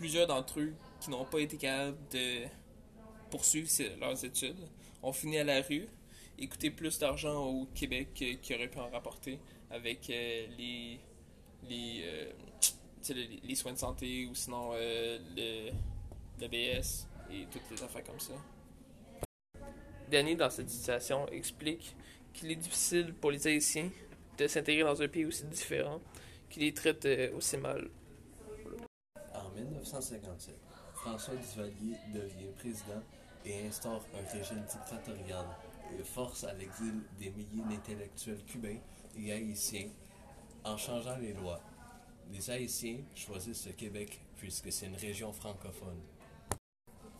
plusieurs d'entre eux qui n'ont pas été capables de poursuivre leurs études ont fini à la rue et coûté plus d'argent au Québec qu'ils auraient pu en rapporter avec euh, euh, les, soins de santé ou sinon euh, le, le BS et toutes les affaires comme ça. Danny, dans cette situation, explique qu'il est difficile pour les Haïtiens de s'intégrer dans un pays aussi différent, qui les traite aussi mal. En 1957, François Duvalier devient président et instaure un régime dictatorial et force à l'exil des milliers d'intellectuels cubains et haïtiens en changeant les lois. Les Haïtiens choisissent le Québec puisque c'est une région francophone.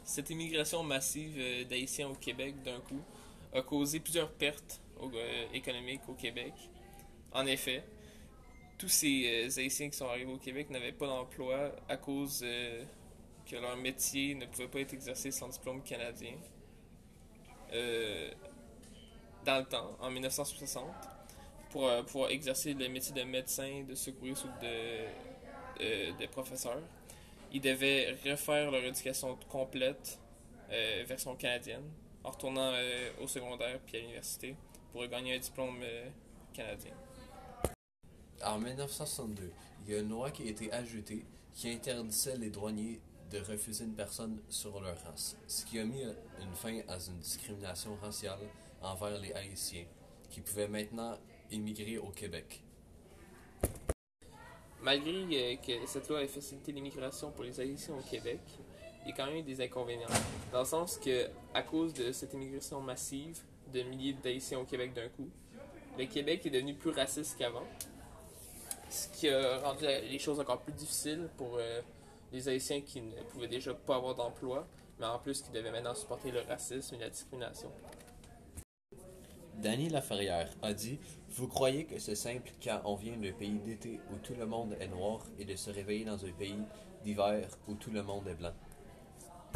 Cette immigration massive euh, d'Haïtiens au Québec d'un coup a causé plusieurs pertes euh, économiques au Québec. En effet, tous ces euh, Haïtiens qui sont arrivés au Québec n'avaient pas d'emploi à cause que leur métier ne pouvait pas être exercé sans diplôme canadien. Euh, dans le temps, en 1960, pour euh, pouvoir exercer le métier de médecin, de secouriste ou de, euh, de professeur, ils devaient refaire leur éducation complète, version canadienne, en retournant au secondaire puis à l'université pour gagner un diplôme canadien. En 1962, il y a une loi qui a été ajoutée qui interdisait les douaniers de refuser une personne sur leur race, ce qui a mis une fin à une discrimination raciale envers les Haïtiens, qui pouvaient maintenant immigrer au Québec. Malgré euh, que cette loi ait facilité l'immigration pour les Haïtiens au Québec, il y a quand même des inconvénients. Dans le sens que, à cause de cette immigration massive de milliers d'Haïtiens au Québec d'un coup, le Québec est devenu plus raciste qu'avant, qui a rendu les choses encore plus difficiles pour euh, les Haïtiens qui ne pouvaient déjà pas avoir d'emploi, mais en plus qui devaient maintenant supporter le racisme et la discrimination. Danny Laferrière a dit Vous croyez que c'est simple quand on vient d'un pays d'été où tout le monde est noir et de se réveiller dans un pays d'hiver où tout le monde est blanc